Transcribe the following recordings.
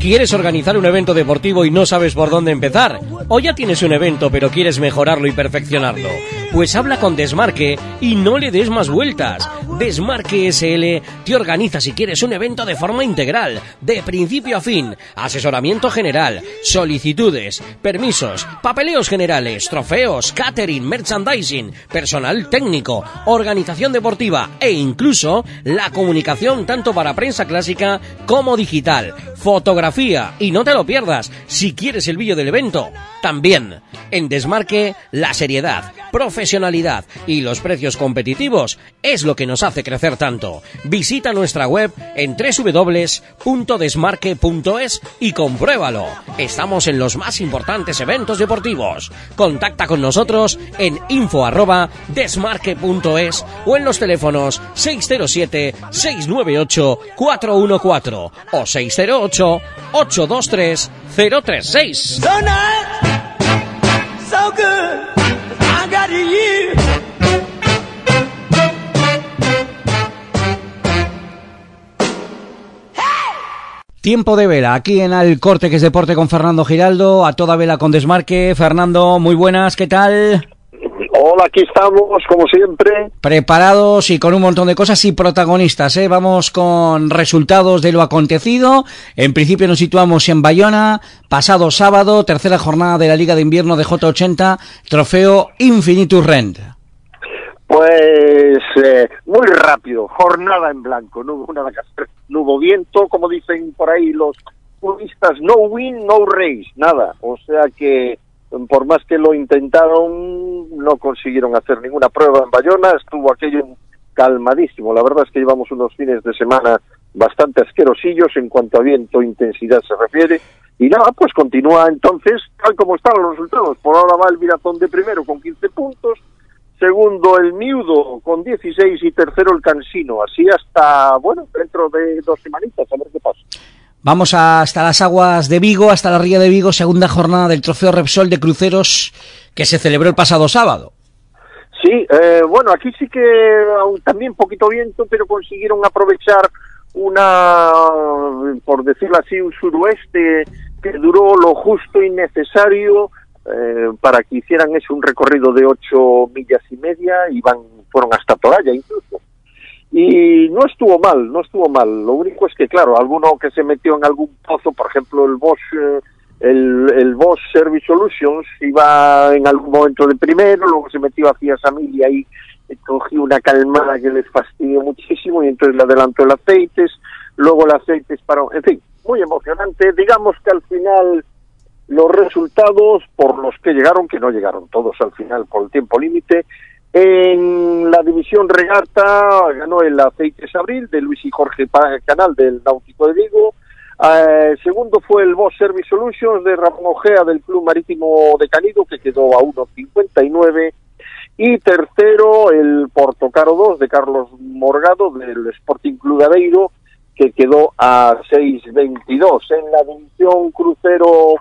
¿Quieres organizar un evento deportivo y no sabes por dónde empezar? ¿O ya tienes un evento pero quieres mejorarlo y perfeccionarlo? Pues habla con Desmarque y no le des más vueltas. Desmarque SL te organiza si quieres un evento de forma integral, de principio a fin, asesoramiento general, solicitudes, permisos, papeleos generales, trofeos, catering, merchandising, personal técnico, organización deportiva e incluso la comunicación tanto para prensa clásica como digital, fotografía y no te lo pierdas si quieres el vídeo del evento. También en Desmarque la seriedad, profesionalidad y los precios competitivos es lo que nos hace crecer tanto. Visita nuestra web en www.desmarque.es y compruébalo. Estamos en los más importantes eventos deportivos. Contacta con nosotros en info@desmarque.es o en los teléfonos 607 698 414 o 608 823 036. Tiempo de vela, aquí en el corte que es deporte con Fernando Giraldo, a toda vela con desmarque. Fernando, muy buenas, ¿qué tal? Hola, aquí estamos, como siempre. Preparados y con un montón de cosas y protagonistas, ¿eh? Vamos con resultados de lo acontecido. En principio nos situamos en Bayona, pasado sábado, tercera jornada de la Liga de Invierno de J80, trofeo Infinitus Rent. Pues eh, muy rápido, jornada en blanco, no hubo nada que hacer, no hubo viento, como dicen por ahí los turistas, no win, no race, nada. O sea que por más que lo intentaron, no consiguieron hacer ninguna prueba en Bayona, estuvo aquello calmadísimo. La verdad es que llevamos unos fines de semana bastante asquerosillos en cuanto a viento e intensidad se refiere. Y nada, pues continúa entonces, tal como están los resultados. Por ahora va el Mirazón de primero con 15 puntos, segundo el Miudo con 16 y tercero el Cansino. Así hasta, bueno, dentro de dos semanitas, a ver qué pasa. Vamos hasta las aguas de Vigo, hasta la ría de Vigo, segunda jornada del Trofeo Repsol de Cruceros que se celebró el pasado sábado. Sí, eh, bueno, aquí sí que también poquito viento, pero consiguieron aprovechar una, por decirlo así, un suroeste que duró lo justo y necesario eh, para que hicieran eso, un recorrido de ocho millas y media y van, fueron hasta Toralla incluso y no estuvo mal, no estuvo mal. Lo único es que, claro, alguno que se metió en algún pozo, por ejemplo, el Bosch, eh, el, el Bosch Service Solutions, iba en algún momento de primero, luego se metió hacia Samil y ahí cogió una calmada que les fastidió muchísimo y entonces le adelantó el aceite, luego el aceite paró, en fin, muy emocionante. Digamos que al final los resultados por los que llegaron, que no llegaron todos al final por el tiempo límite, en la división regata ganó el Aceites Abril de Luis y Jorge Canal del Náutico de Vigo. Eh, segundo fue el Boss Service Solutions de Ramón Ojea del Club Marítimo de Canido que quedó a 1.59. Y tercero el Portocaro 2 de Carlos Morgado del Sporting Club Aveiro que quedó a 6.22. En la división crucero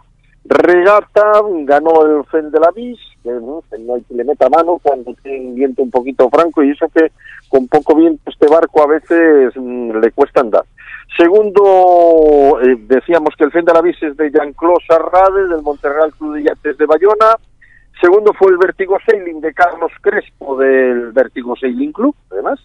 regata ganó el Fen de la Vis que no, hay que le meta mano cuando tiene un viento un poquito franco y eso que con poco viento este barco a veces mm, le cuesta andar. Segundo, eh, decíamos que el Fen de la Vis es de Jean-Claude Sarrade, del Monterreal Club de Yates de Bayona. Segundo fue el Vertigo Sailing de Carlos Crespo, del Vertigo Sailing Club, además,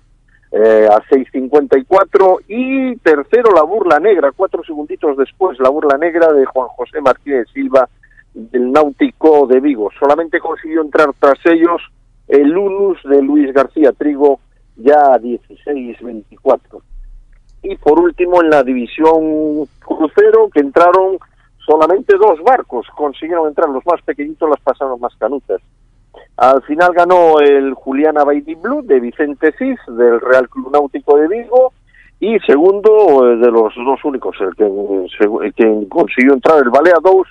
eh, a 6.54. Y tercero, la Burla Negra, cuatro segunditos después, la Burla Negra de Juan José Martínez Silva, del Náutico de Vigo. Solamente consiguió entrar tras ellos el Unus de Luis García Trigo ya a 16-24. Y por último en la división crucero que entraron solamente dos barcos, consiguieron entrar los más pequeñitos, las pasaron más canutas. Al final ganó el Juliana Baidi Blue de Vicente Cis del Real Club Náutico de Vigo y segundo eh, de los dos únicos, el que, que consiguió entrar el Balea 2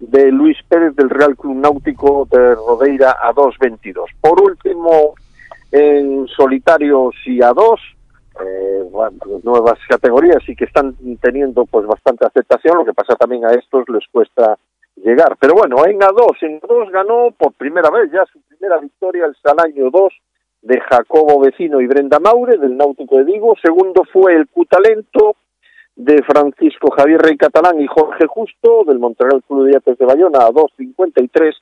de Luis Pérez del Real Club Náutico de Rodeira a 2.22. Por último, en solitarios y a 2, eh, nuevas categorías y que están teniendo pues bastante aceptación, lo que pasa también a estos les cuesta llegar. Pero bueno, en A2, en A2 ganó por primera vez ya su primera victoria el Salaño 2 de Jacobo Vecino y Brenda Maure del Náutico de Vigo. Segundo fue el Cutalento de Francisco Javier Rey Catalán y Jorge Justo del Montreal Club de Yates de Bayona a 2.53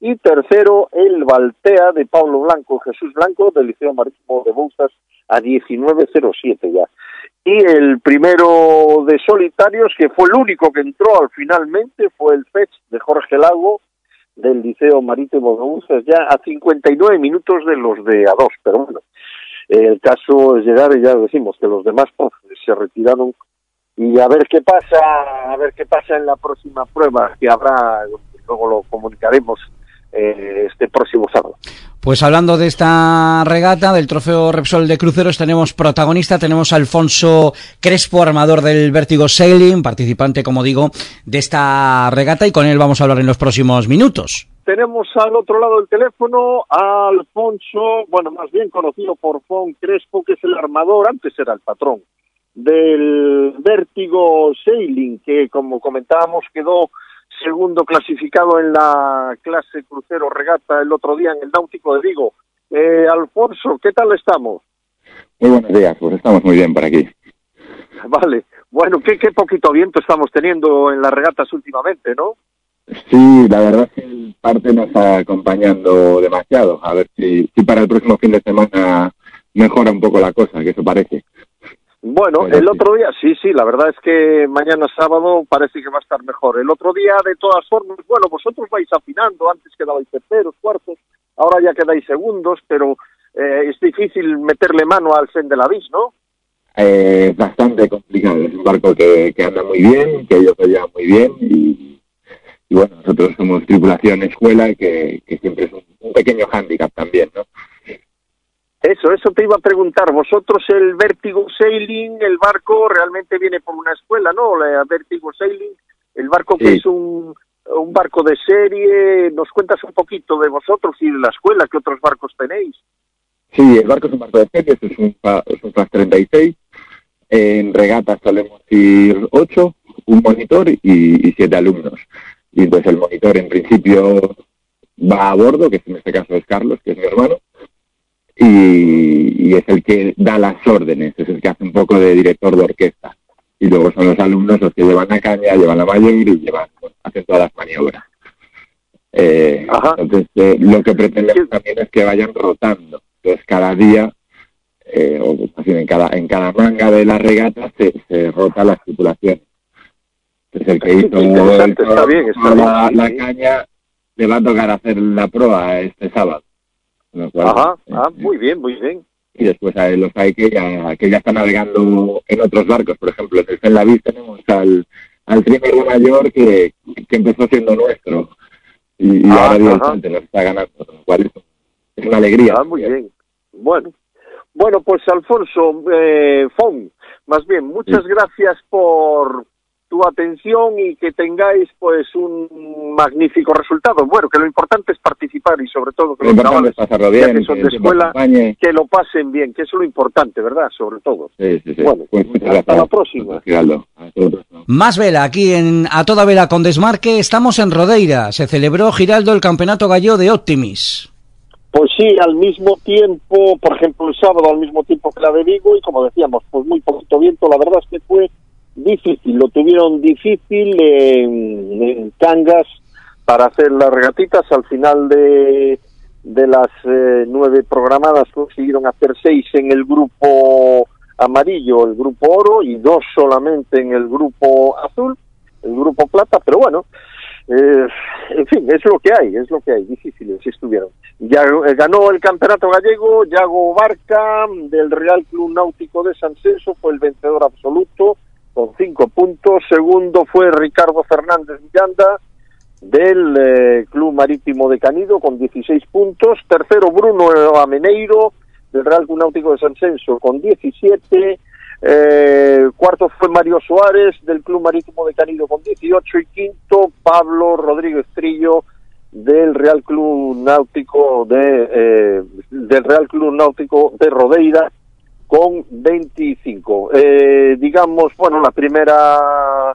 y tercero el Baltea de Pablo Blanco Jesús Blanco del Liceo Marítimo de Bouzas a 19.07 ya. Y el primero de solitarios, que fue el único que entró al finalmente, fue el Fetch de Jorge Lago del Liceo Marítimo de Bouzas ya a 59 minutos de los de A2, pero bueno, el caso es llegar y ya decimos que los demás pues, se retiraron. Y a ver qué pasa, a ver qué pasa en la próxima prueba que habrá, luego lo comunicaremos este próximo sábado. Pues hablando de esta regata, del trofeo Repsol de Cruceros, tenemos protagonista, tenemos a Alfonso Crespo, armador del Vértigo Sailing, participante, como digo, de esta regata, y con él vamos a hablar en los próximos minutos. Tenemos al otro lado del teléfono a Alfonso, bueno, más bien conocido por Fon Crespo, que es el armador, antes era el patrón del Vértigo Sailing, que como comentábamos quedó segundo clasificado en la clase crucero regata el otro día en el Náutico de Vigo. Eh, Alfonso, ¿qué tal estamos? Muy buenos días, pues estamos muy bien por aquí. Vale, bueno, qué, qué poquito viento estamos teniendo en las regatas últimamente, ¿no? Sí, la verdad es que el parte nos está acompañando demasiado. A ver si, si para el próximo fin de semana mejora un poco la cosa, que eso parece. Bueno, el otro día, sí, sí, la verdad es que mañana sábado parece que va a estar mejor. El otro día, de todas formas, bueno, vosotros vais afinando, antes quedabais terceros, cuartos, ahora ya quedáis segundos, pero eh, es difícil meterle mano al Sen de la Vis, ¿no? Eh, bastante complicado, es un barco que, que anda muy bien, que ellos lo llevan muy bien y, y, bueno, nosotros somos tripulación escuela que, que siempre es un, un pequeño hándicap también, ¿no? Eso, eso te iba a preguntar. Vosotros el Vértigo Sailing, el barco realmente viene por una escuela, ¿no? La Vértigo Sailing, el barco que es un, un barco de serie. ¿Nos cuentas un poquito de vosotros y de la escuela? ¿Qué otros barcos tenéis? Sí, el barco es un barco de serie, es un, es un FAS 36. En regatas solemos ir ocho, un monitor y, y siete alumnos. Y entonces el monitor en principio va a bordo, que en este caso es Carlos, que es mi hermano, y, y es el que da las órdenes, es el que hace un poco de director de orquesta. Y luego son los alumnos los que llevan la caña, llevan la mayor y llevan, bueno, hacen todas las maniobras. Eh, entonces, eh, lo que pretendemos también es que vayan rotando. Entonces, cada día, eh, o bien en cada, en cada manga de la regata se, se rota las tripulaciones. Entonces, el que hizo el- está bien, está la, bien, la sí. caña le va a tocar hacer la proa este sábado. Lo cual, Ajá, eh, ah, muy bien, muy bien. y después hay los hay que ya, que ya están navegando en otros barcos. Por ejemplo, en el en la Vis tenemos al, al trimmer de mayor que, que empezó siendo nuestro y, y Ah, ahora nos está ganando, lo cual es, es una alegría. Ah, muy bien. Bueno, bueno, pues Alfonso eh, Fon, más bien, muchas Sí. gracias por tu atención y que tengáis pues un magnífico resultado. Bueno, que lo importante es participar y sobre todo que Lo los chavales pasarlo bien, que son que de escuela, que lo pasen bien, que eso es lo importante, ¿verdad? Sobre todo. Sí, sí, sí. Bueno, pues. Hasta la próxima. Más vela, aquí en A Toda Vela con Desmarque, estamos en Rodeira. Se celebró Giraldo el Campeonato Gallo de Optimis. Pues sí, al mismo tiempo, por ejemplo, el sábado al mismo tiempo que la de Vigo y como decíamos, pues muy poquito viento, la verdad es que fue difícil, lo tuvieron difícil en, en Cangas para hacer las regatitas, al final de, de las eh, nueve programadas consiguieron hacer seis en el grupo amarillo, el grupo oro y dos solamente en el grupo azul, el grupo plata, pero bueno, eh, en fin, es lo que hay, es lo que hay, difíciles estuvieron. Ya eh, ganó el campeonato gallego, Yago Barca del Real Club Náutico de San Celso, fue el vencedor absoluto con cinco puntos. Segundo fue Ricardo Fernández Miranda del eh, Club Marítimo de Canido con 16 puntos. Tercero Bruno Ameneiro del Real Club Náutico de San Celso con 17. Eh, cuarto fue Mario Suárez del Club Marítimo de Canido con 18 y quinto Pablo Rodríguez Trillo del Real Club Náutico de eh, del Real Club Náutico de Rodeira con 25. Eh, digamos, bueno, la primera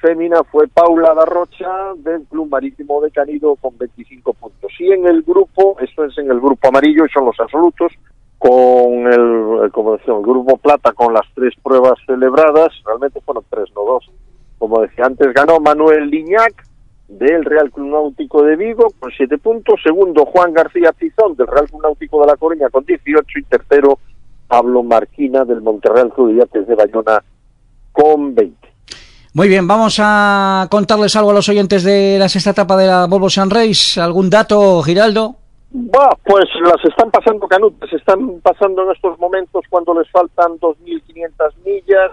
fémina fue Paula Darrocha del Club Marítimo de Canido con 25 puntos. Y en el grupo, esto es en el grupo amarillo, son los absolutos, con el, como decía, el Grupo Plata con las tres pruebas celebradas, realmente fueron tres, no dos. Como decía antes, ganó Manuel Liñac del Real Club Náutico de Vigo con siete puntos, segundo Juan García Tizón del Real Club Náutico de La Coruña con 18 y tercero Pablo Marquina del Monterreal Club de Yates de Bayona con 20. Muy bien, vamos a contarles algo a los oyentes de la sexta etapa de la Volvo San Reis. ¿Algún dato, Giraldo? Va, pues las están pasando canutas, están pasando en estos momentos cuando les faltan 2.500 millas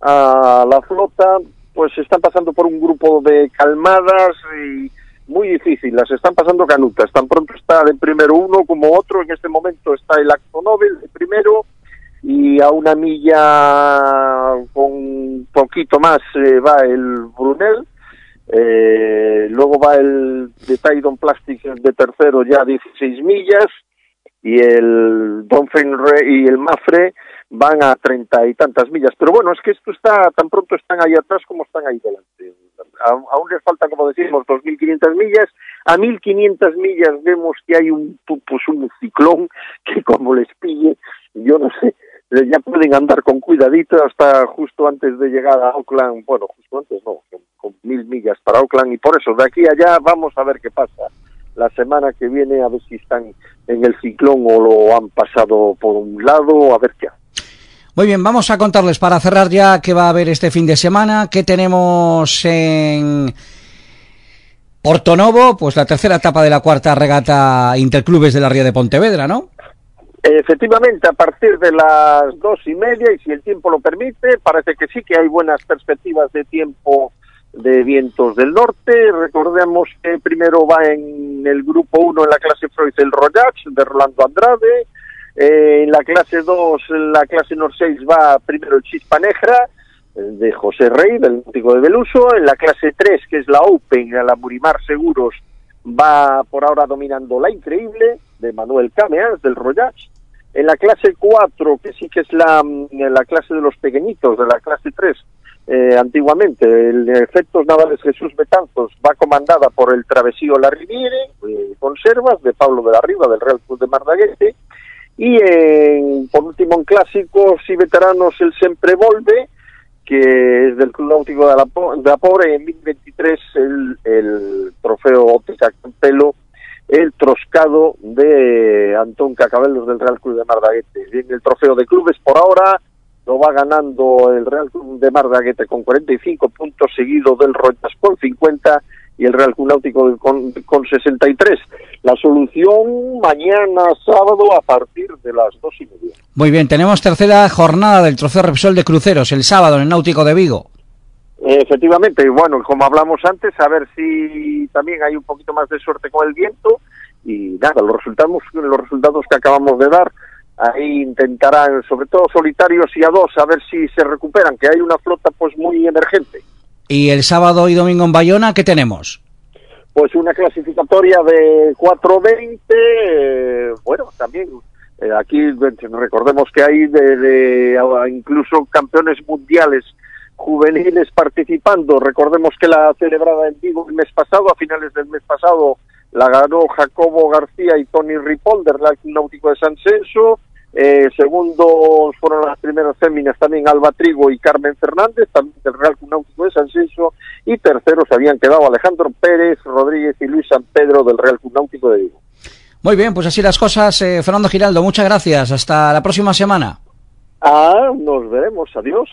a la flota, pues están pasando por un grupo de calmadas y muy difícil, las están pasando canutas. Tan pronto está el primero uno como otro, en este momento está el Acto el primero, y a una milla con poquito más eh, va el Brunel, eh, luego va el de Plastic de tercero ya 16 millas y el Don Fenre y el Mafre van a treinta y tantas millas. Pero bueno, es que esto está, tan pronto están ahí atrás como están ahí delante. Aún les falta, como decimos, 2.500 millas. A 1.500 millas vemos que hay un, pues un ciclón que como les pille, yo no sé, ya pueden andar con cuidadito hasta justo antes de llegar a Auckland, bueno, justo antes no, con, mil millas para Auckland y por eso de aquí a allá vamos a ver qué pasa la semana que viene a ver si están en el ciclón o lo han pasado por un lado, a ver qué. Muy bien, vamos a contarles para cerrar ya qué va a haber este fin de semana, qué tenemos en Porto Novo, pues la tercera etapa de la cuarta regata Interclubes de la Ría de Pontevedra, ¿no? Efectivamente, a partir de las dos y media, y si el tiempo lo permite, parece que sí que hay buenas perspectivas de tiempo de vientos del norte. Recordemos que primero va en el grupo 1 en la clase Freud el Royach de Rolando Andrade. Eh, en la clase 2, en la clase Nor 6 va primero el Chispa Negra de José Rey, del Náutico de Beluso. En la clase 3, que es la Open, a la Murimar Seguros, va por ahora dominando la Increíble de Manuel Cameas del Royach. En la clase 4, que sí que es la, mm, la clase de los pequeñitos, de la clase 3, eh, antiguamente, el Efectos Navales Jesús Betanzos va comandada por el Travesío La Riviere, eh, Conservas, de Pablo de la Riva, del Real Club de Mardaguete, y en, por último en clásicos y veteranos el Sempre Volve, que es del Club Náutico de la, de Pobre, en 2023 el, el trofeo Óptica Campelo el troscado de Antón Cacabelos del Real Club de Mardaguete. En el trofeo de clubes por ahora lo va ganando el Real Club de Mardaguete con 45 puntos, seguido del Royas con 50 y el Real Club Náutico con, con 63. La solución mañana sábado a partir de las dos y media. Muy bien, tenemos tercera jornada del Trofeo Repsol de Cruceros, el sábado en el Náutico de Vigo. Efectivamente, bueno, como hablamos antes, a ver si también hay un poquito más de suerte con el viento y nada, los resultados, los resultados que acabamos de dar, ahí intentarán, sobre todo solitarios y a dos, a ver si se recuperan, que hay una flota pues muy emergente. ¿Y el sábado y domingo en Bayona qué tenemos? Pues una clasificatoria de 4.20, eh, bueno, también eh, aquí recordemos que hay de, de, incluso campeones mundiales juveniles participando. Recordemos que la celebrada en Vigo el mes pasado, a finales del mes pasado, la ganó Jacobo García y Tony Ripoll del Náutico de San Censo. Eh, segundos fueron las primeras féminas también Alba Trigo y Carmen Fernández, también del Real Náutico de San Censo. Y terceros habían quedado Alejandro Pérez Rodríguez y Luis San Pedro del Real Náutico de Vigo. Muy bien, pues así las cosas. Eh, Fernando Giraldo, muchas gracias. Hasta la próxima semana. Ah, nos veremos. Adiós.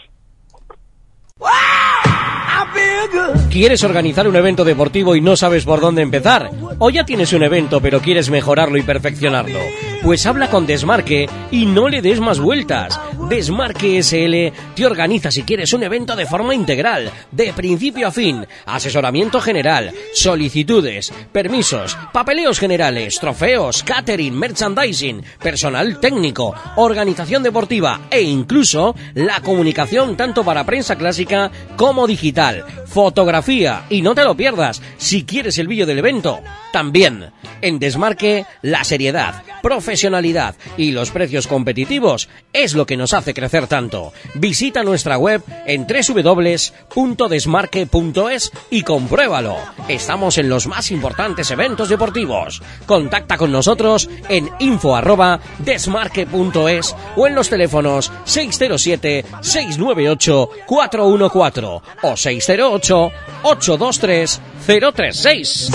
¿Quieres organizar un evento deportivo y no sabes por dónde empezar? ¿O ya tienes un evento pero quieres mejorarlo y perfeccionarlo? Pues habla con Desmarque y no le des más vueltas. Desmarque SL te organiza si quieres un evento de forma integral, de principio a fin, asesoramiento general, solicitudes, permisos, papeleos generales, trofeos, catering, merchandising, personal técnico, organización deportiva e incluso la comunicación tanto para prensa clásica como digital, fotografía y no te lo pierdas si quieres el vídeo del evento. También en Desmarque la seriedad, profesionalidad y los precios competitivos es lo que nos hace crecer tanto. Visita nuestra web en www.desmarque.es y compruébalo. Estamos en los más importantes eventos deportivos. Contacta con nosotros en info@desmarque.es o en los teléfonos 607 698 414 o 608 978-823-036.